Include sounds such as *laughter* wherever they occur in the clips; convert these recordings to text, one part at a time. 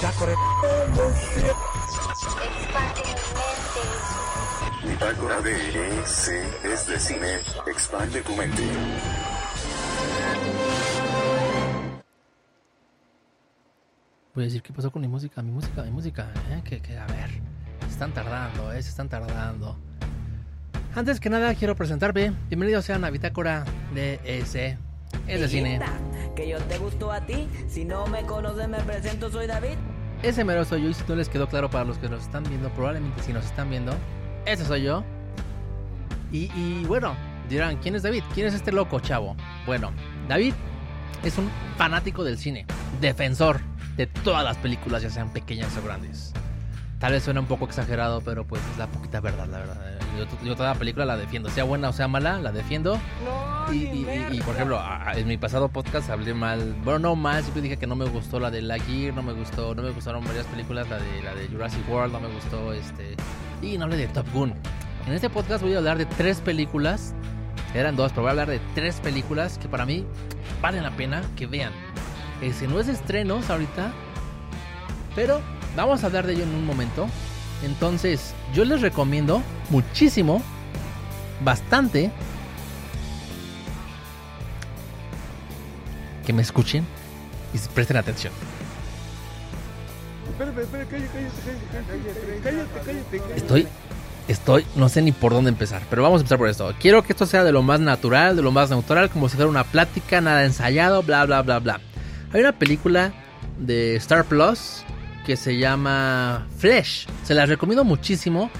Bitácora. Bitácora de EC es de cine. Expande tu mente. Voy a decir, ¿qué pasó con mi música? Mi música, mi música. ¿eh? Que, que, a ver, se están tardando, ¿eh? Se están tardando. Antes que nada, quiero presentarme. Bienvenidos sean a Bitácora de EC. Es de cine. Que yo te gusto a ti. Si no me conoces, me presento, soy David. Ese mero soy yo. Y si no les quedó claro para los que nos están viendo, probablemente si nos están viendo, ese soy yo. Y, y bueno, dirán, ¿quién es David? ¿Quién es este loco, chavo? Bueno, David es un fanático del cine, defensor de todas las películas, ya sean pequeñas o grandes. Tal vez suena un poco exagerado, pero pues es la poquita verdad, la verdad. Yo, yo toda la película la defiendo, sea buena o sea mala, la defiendo. No, Y, y- y- y, por ejemplo, en mi pasado podcast hablé mal, bueno, no mal, siempre dije que no me gustó la de Lightyear, no me gustó, no me gustaron varias películas, la de la de Jurassic World, no me gustó este y no hablé de Top Gun. En este podcast voy a hablar de tres películas, eran dos, pero voy a hablar de tres películas que para mí valen la pena que vean. Ese no es estrenos ahorita, pero vamos a hablar de ello en un momento. Entonces, yo les recomiendo muchísimo, bastante, que me escuchen y presten atención. Cállate, cállate, cállate, cállate, cállate. Estoy, estoy, no sé ni por dónde empezar, pero vamos a empezar por esto. Quiero que esto sea de lo más natural, de lo más neutral, como si fuera una plática, nada ensayado, bla, bla, bla, bla. Hay una película de Star Plus que se llama Flesh. Se la recomiendo muchísimo.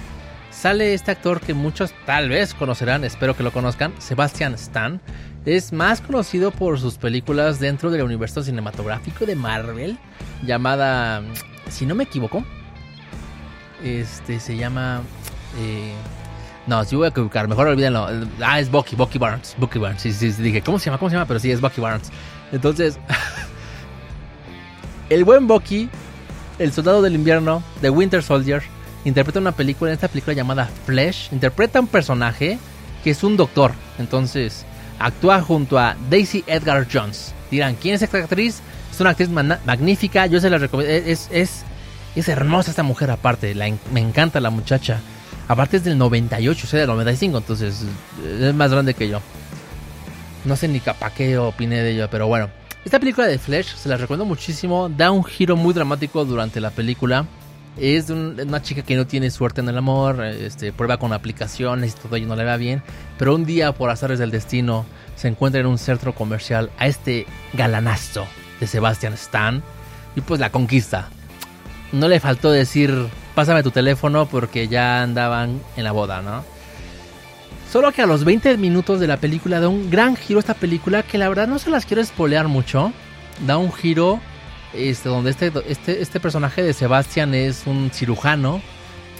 Sale este actor que muchos tal vez conocerán, espero que lo conozcan, Sebastian Stan. Es más conocido por sus películas dentro del universo cinematográfico de Marvel, llamada, si no me equivoco, este se llama. eh, no, si voy a equivocar, mejor olvídenlo. Ah, es Bucky, Bucky Barnes. Bucky Barnes, sí, sí, sí, dije, ¿cómo se llama? ¿Cómo se llama? Pero sí, es Bucky Barnes. Entonces, *laughs* el buen Bucky, el soldado del invierno, de Winter Soldier, interpreta una película, en esta película llamada Flesh, interpreta un personaje que es un doctor. Entonces, actúa junto a Daisy Edgar Jones. Dirán, ¿quién es esta actriz? Es una actriz magnífica, yo se la recomiendo. Es, es, es hermosa esta mujer aparte, me encanta la muchacha. Aparte es del 98, o sea, del 95, entonces es más grande que yo. No sé ni para qué opiné de ella, pero bueno. Esta película de Flesh se la recomiendo muchísimo. Da un giro muy dramático durante la película. Es una chica que no tiene suerte en el amor. Este, prueba con aplicaciones y todo y no le va bien. Pero un día, por azares del destino, se encuentra en un centro comercial a este galanazo de Sebastian Stan. Y pues la conquista. No le faltó decir, pásame tu teléfono porque ya andaban en la boda, ¿no? Solo que a los 20 minutos de la película da un gran giro esta película que la verdad no se las quiero spoilear mucho. Da un giro este, donde este, este, este personaje de Sebastian es un cirujano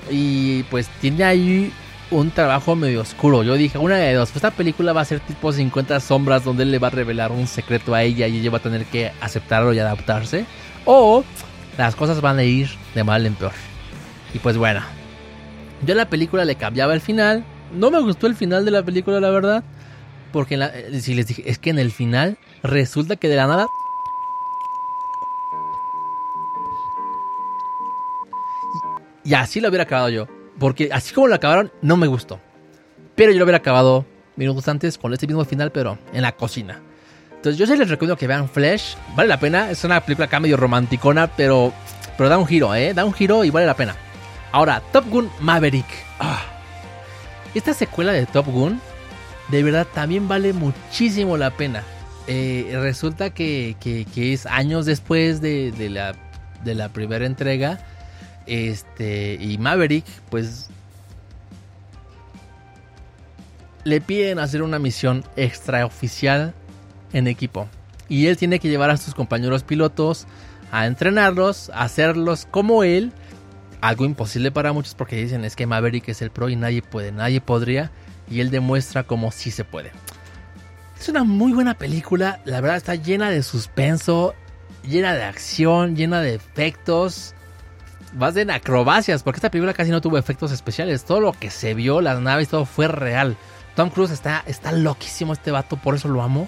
y pues tiene ahí un trabajo medio oscuro. Yo dije, una de dos, esta película va a ser tipo 50 sombras donde él le va a revelar un secreto a ella y ella va a tener que aceptarlo y adaptarse. O las cosas van a ir de mal en peor. Y pues bueno, yo a la película le cambiaba el final. No me gustó el final de la película, la verdad. Porque eh, si les dije, es que en el final resulta que de la nada. Y, y así lo hubiera acabado yo. Porque así como lo acabaron, no me gustó. Pero yo lo hubiera acabado minutos antes con este mismo final, pero en la cocina. Entonces yo sí les recomiendo que vean Flash. Vale la pena. Es una película acá medio romanticona, pero, pero da un giro, ¿eh? Da un giro y vale la pena. Ahora, Top Gun Maverick. Ah. Esta secuela de Top Gun, de verdad, también vale muchísimo la pena. Eh, resulta que, es años después de, de la, de la primera entrega. Este, y Maverick, pues, le piden hacer una misión extraoficial en equipo. Y él tiene que llevar a sus compañeros pilotos a entrenarlos, a hacerlos como él. Algo imposible para muchos porque dicen es que Maverick es el pro y nadie puede, nadie podría. Y él demuestra como sí se puede. Es una muy buena película, la verdad está llena de suspenso, llena de acción, llena de efectos. Más de acrobacias, porque esta película casi no tuvo efectos especiales. Todo lo que se vio, las naves, todo fue real. Tom Cruise está, está loquísimo este vato, por eso lo amo.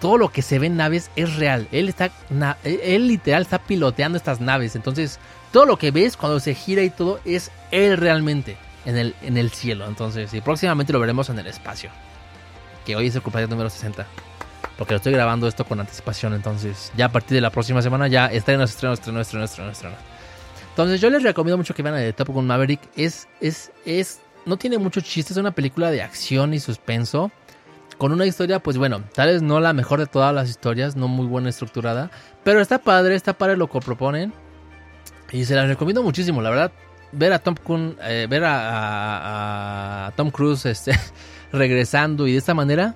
todo lo que se ve en naves es real. Él está, él literal está piloteando estas naves. Entonces, todo lo que ves cuando se gira y todo es él realmente en el, en el cielo. Entonces, y próximamente lo veremos en el espacio. Que hoy es el cumpleaños número 60. Porque lo estoy grabando esto con anticipación. Entonces, ya a partir de la próxima semana ya estreno, estreno, estreno, estreno, estreno, estreno. Entonces, yo les recomiendo mucho que vean el Top Gun Maverick. Es, es, es, no tiene mucho chiste. Es una película de acción y suspenso con una historia, pues bueno, tal vez no la mejor de todas las historias, no muy buena estructurada, pero está padre, está padre lo que proponen y se la recomiendo muchísimo, la verdad. Ver a Tom Cruise, eh, ver a, Tom Cruise este, *laughs* regresando y de esta manera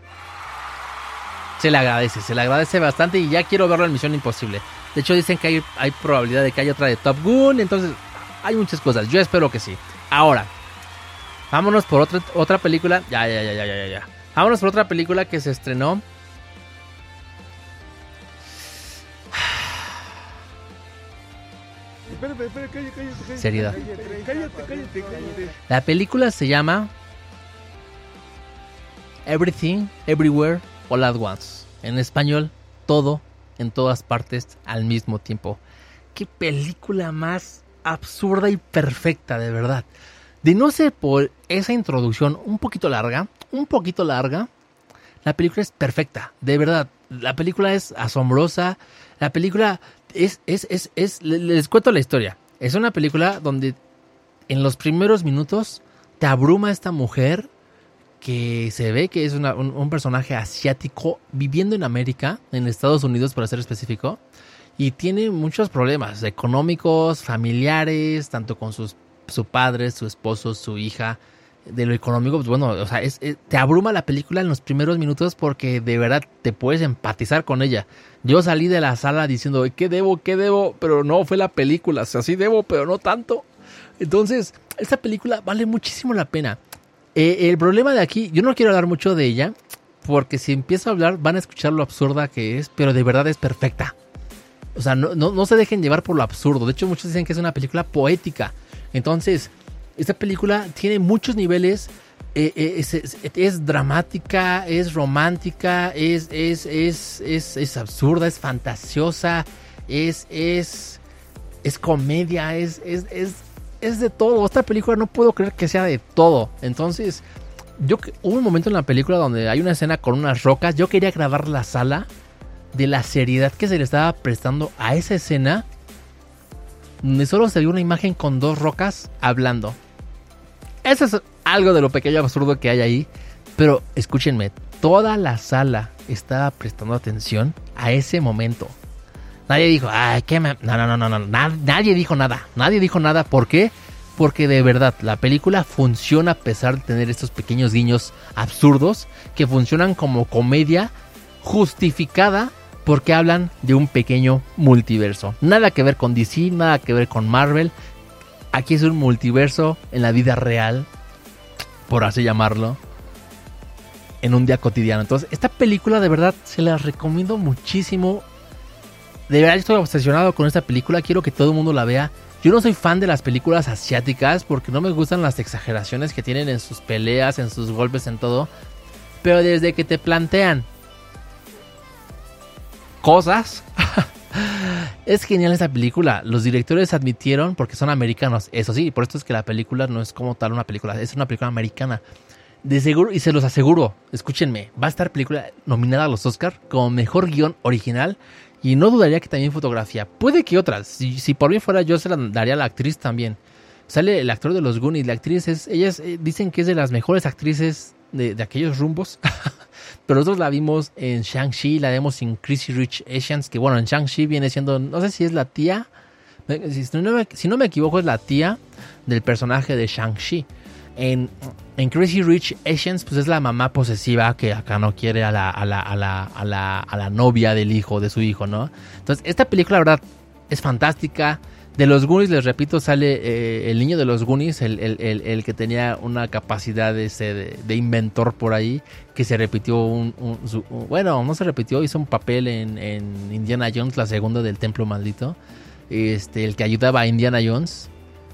se le agradece, se le agradece bastante y ya quiero verlo en Misión Imposible. De hecho dicen que hay, hay probabilidad de que haya otra de Top Gun, entonces hay muchas cosas. Yo espero que sí. Ahora, vámonos por otra otra película. Ya, ya, ya, ya, ya, ya. Vámonos por otra película que se estrenó. Espérame, espérame, cállate, cállate, cállate. Seriedad. Cállate, cállate, cállate, cállate. La película se llama Everything, Everywhere, All at Once. En español, todo, en todas partes, al mismo tiempo. Qué película más absurda y perfecta, de verdad. De no ser por esa introducción un poquito larga, un poquito larga, la película es perfecta, de verdad. La película es asombrosa. La película es, es, es, es, le- les cuento la historia. Es una película donde en los primeros minutos te abruma esta mujer que se ve que es un, un personaje asiático viviendo en América, en Estados Unidos para ser específico, y tiene muchos problemas económicos, familiares, tanto con sus, su padre, su esposo, su hija. De lo económico, pues bueno, o sea, te abruma la película en los primeros minutos porque de verdad te puedes empatizar con ella. Yo salí de la sala diciendo, ¿qué debo? ¿Qué debo? Pero no, fue la película, o sea, sí debo, pero no tanto. Entonces, esta película vale muchísimo la pena. Eh, el problema de aquí, yo no quiero hablar mucho de ella, porque si empiezo a hablar van a escuchar lo absurda que es, pero de verdad es perfecta. O sea, no, no, no se dejen llevar por lo absurdo. De hecho, muchos dicen que es una película poética. Entonces, esta película tiene muchos niveles. eh, eh, es, es- es dramática, es romántica, es, es, absurda, es fantasiosa, es, es, es comedia, es, es, es, de todo. Esta película no puedo creer que sea de todo. Entonces, yo hubo un momento en la película donde hay una escena con unas rocas. Yo quería grabar la sala de la seriedad que se le estaba prestando a esa escena. Donde solo se vio una imagen con dos rocas hablando. Eso es algo de lo pequeño absurdo que hay ahí. Pero escúchenme, toda la sala estaba prestando atención a ese momento. Nadie dijo, ay, qué me... No, no, no, no, no. na- nadie dijo nada. Nadie dijo nada. ¿Por qué? Porque de verdad, la película funciona a pesar de tener estos pequeños guiños absurdos que funcionan como comedia justificada porque hablan de un pequeño multiverso. Nada que ver con DC, nada que ver con Marvel. Aquí es un multiverso en la vida real, por así llamarlo, en un día cotidiano. Entonces, esta película de verdad se la recomiendo muchísimo. De verdad estoy obsesionado con esta película, quiero que todo el mundo la vea. Yo no soy fan de las películas asiáticas porque no me gustan las exageraciones que tienen en sus peleas, en sus golpes, en todo. Pero desde que te plantean cosas, *laughs* es genial esta película. Los directores admitieron, porque son americanos, eso sí, por esto es que la película no es como tal una película, es una película americana. De seguro, y se los aseguro, escúchenme, va a estar película nominada a los Oscar como mejor guion original y no dudaría que también fotografía. Puede que otras, si, por mí fuera yo se la daría a la actriz también. Sale el actor de los Goonies, la actriz es, ellas eh, dicen que es de las mejores actrices de, de aquellos rumbos. *laughs* Pero nosotros la vimos en Shang-Chi, la vemos en Crazy Rich Asians, que bueno, en Shang-Chi viene siendo, no sé si es la tía, si no me, si no me equivoco es la tía del personaje de Shang-Chi. En, en Crazy Rich Asians, pues es la mamá posesiva que acá no quiere a la, a la, a la, a la, a la novia del hijo, de su hijo, ¿no? Entonces, esta película, la verdad, es fantástica. De los Goonies, les repito, sale eh, el niño de los Goonies, el, el- el- el que tenía una capacidad de, inventor por ahí, que se repitió un- bueno, no se repitió, hizo un papel en, en Indiana Jones, la segunda del Templo Maldito, este, el que ayudaba a Indiana Jones.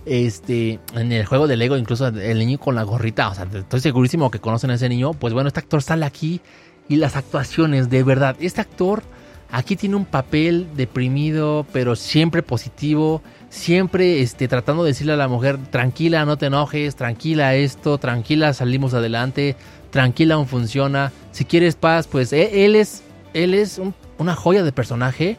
Este, en el juego de Lego, incluso el niño con la gorrita, o sea, estoy segurísimo que conocen a ese niño. Pues bueno, este actor sale aquí y las actuaciones, de verdad. Este actor aquí tiene un papel deprimido, pero siempre positivo, siempre este, tratando de decirle a la mujer, tranquila, no te enojes, tranquila esto, tranquila, salimos adelante, tranquila, aún funciona. Si quieres paz, pues e, él es, él es una joya de personaje.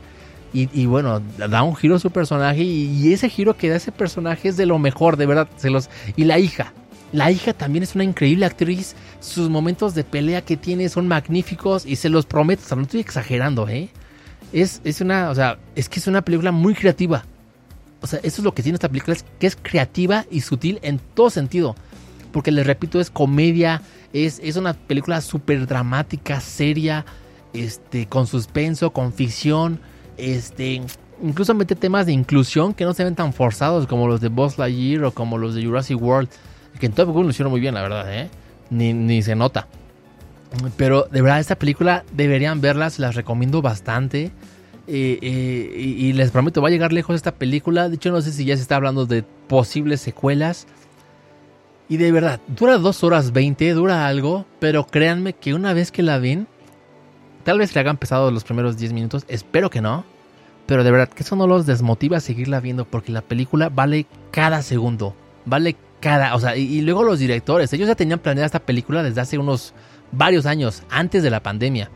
Y, bueno, da un giro a su personaje y, ese giro que da ese personaje es de lo mejor, de verdad. Se y la hija, la hija también es una increíble actriz. Sus momentos de pelea que tiene son magníficos y se los prometo, o sea, no estoy exagerando, ¿eh? Es, es una, o sea, es que es una película muy creativa. O sea, eso es lo que tiene esta película, es que es creativa y sutil en todo sentido. Porque les repito, es comedia, es, es una película súper dramática, seria, este, con suspenso, con ficción este, incluso mete temas de inclusión que no se ven tan forzados como los de Buzz Lightyear o como los de Jurassic World. Que en Top Gun lo hicieron muy bien, la verdad, ¿eh? Ni, se nota. Pero de verdad, esta película deberían verla, se las recomiendo bastante. Y, les prometo, va a llegar lejos esta película. De hecho, no sé si ya se está hablando de posibles secuelas. Y de verdad, dura 2 horas 20, dura algo. Pero créanme que una vez que la ven, Tal vez le hagan pesado los primeros 10 minutos, espero que no. Pero de verdad que eso no los desmotiva a seguirla viendo porque la película vale cada segundo. Vale O sea, y, luego los directores, ellos ya tenían planeada esta película desde hace unos varios años, antes de la pandemia.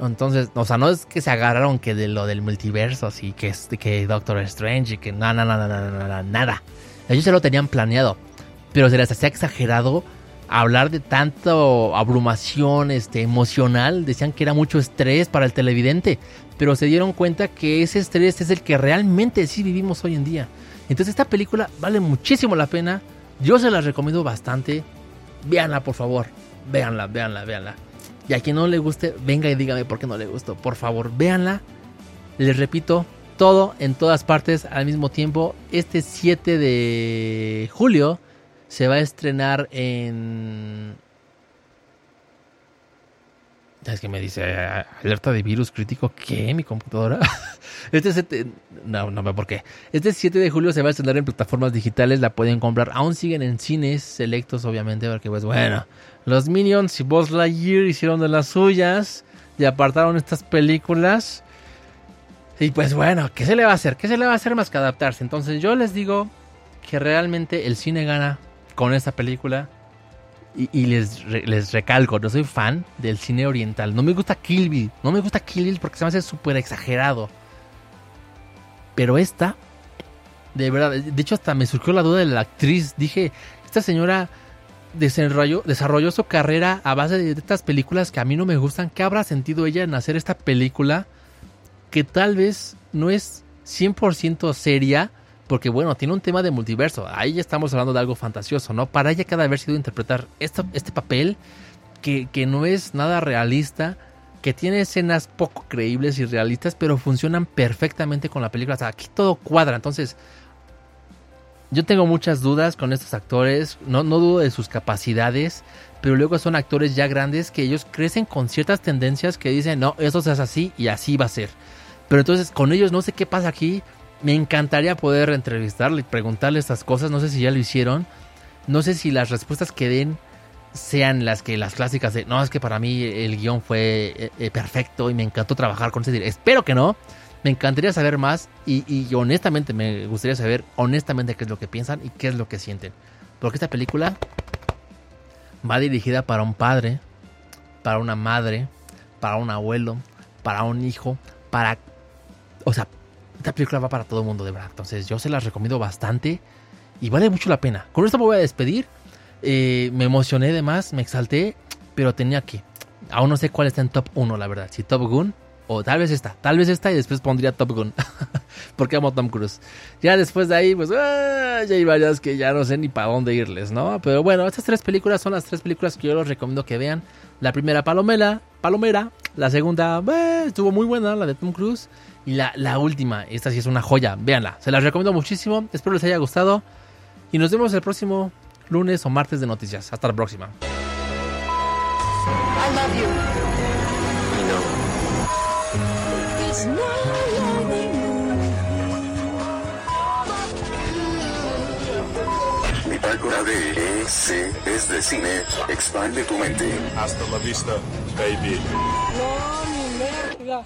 Entonces, o sea, no es que se agarraron que de lo del multiverso, así que, que Doctor Strange y que nada, nada, nada, nada, nada. Ellos ya lo tenían planeado. Pero se les hacía exagerado hablar de tanto abrumación este, emocional, decían que era mucho estrés para el televidente, pero se dieron cuenta que ese estrés es el que realmente sí vivimos hoy en día. Entonces esta película vale muchísimo la pena, yo se la recomiendo bastante, véanla por favor, véanla, véanla, véanla. Y a quien no le guste, venga y dígame por qué no le gustó, por favor, véanla. Les repito, todo en todas partes al mismo tiempo, este 7 de julio se va a estrenar en... Es que me dice alerta de virus crítico. ¿Qué? ¿Mi computadora? *laughs* Este 7... No, no veo por qué. Este 7 de julio se va a estrenar en plataformas digitales. La pueden comprar. Aún siguen en cines selectos, obviamente. Porque, pues bueno, los Minions y Buzz Lightyear hicieron de las suyas. Y apartaron estas películas. Y pues bueno, ¿qué se le va a hacer? ¿Qué se le va a hacer más que adaptarse? Entonces yo les digo que realmente el cine gana con esta película. Y, les, les recalco, no soy fan del cine oriental. No me gusta Kill Bill. No me gusta Kill Bill porque se me hace súper exagerado. Pero esta, de verdad, de hecho hasta me surgió la duda de la actriz. Dije, esta señora desarrolló, desarrolló su carrera a base de estas películas que a mí no me gustan. ¿Qué habrá sentido ella en hacer esta película que tal vez no es 100% seria? Porque bueno, tiene un tema de multiverso. Ahí ya estamos hablando de algo fantasioso, ¿no? Para ella cada haber sido interpretar este, papel que, no es nada realista, que tiene escenas poco creíbles y realistas, pero funcionan perfectamente con la película. O sea, aquí todo cuadra. Entonces, yo tengo muchas dudas con estos actores. No, no dudo de sus capacidades, pero luego son actores ya grandes que ellos crecen con ciertas tendencias que dicen, no, eso se hace así y así va a ser. Pero entonces con ellos no sé qué pasa aquí me encantaría poder entrevistarle y preguntarle estas cosas. No sé si ya lo hicieron. No sé si las respuestas que den sean las que las clásicas de no es que para mí el guion fue eh, eh, perfecto y me encantó trabajar con ese espero que no me encantaría saber más y, y, honestamente me gustaría saber honestamente qué es lo que piensan y qué es lo que sienten porque esta película va dirigida para un padre para una madre para un abuelo para un hijo para o sea esta película va para todo el mundo, de verdad. Entonces yo se las recomiendo bastante y vale mucho la pena. Con esto me voy a despedir. Eh, me emocioné de más, me exalté, pero tenía que. Aún no sé cuál está en top 1, la verdad. Si Top Gun o tal vez esta. Tal vez esta y después pondría Top Gun. *laughs* Porque amo Tom Cruise. Ya después de ahí, pues ah, ya hay varias que ya no sé ni para dónde irles, ¿no? Pero bueno, estas tres películas son las tres películas que yo les recomiendo que vean. La primera, Palomera. Palomera. La segunda, eh, estuvo muy buena, la de Tom Cruise. Y la, la última, esta sí es una joya, véanla, se las recomiendo muchísimo, espero les haya gustado y nos vemos el próximo lunes o martes de noticias. Hasta la próxima. Bitácora de C es de cine. Expande tu mente. Hasta la vista, baby. No, mi verga.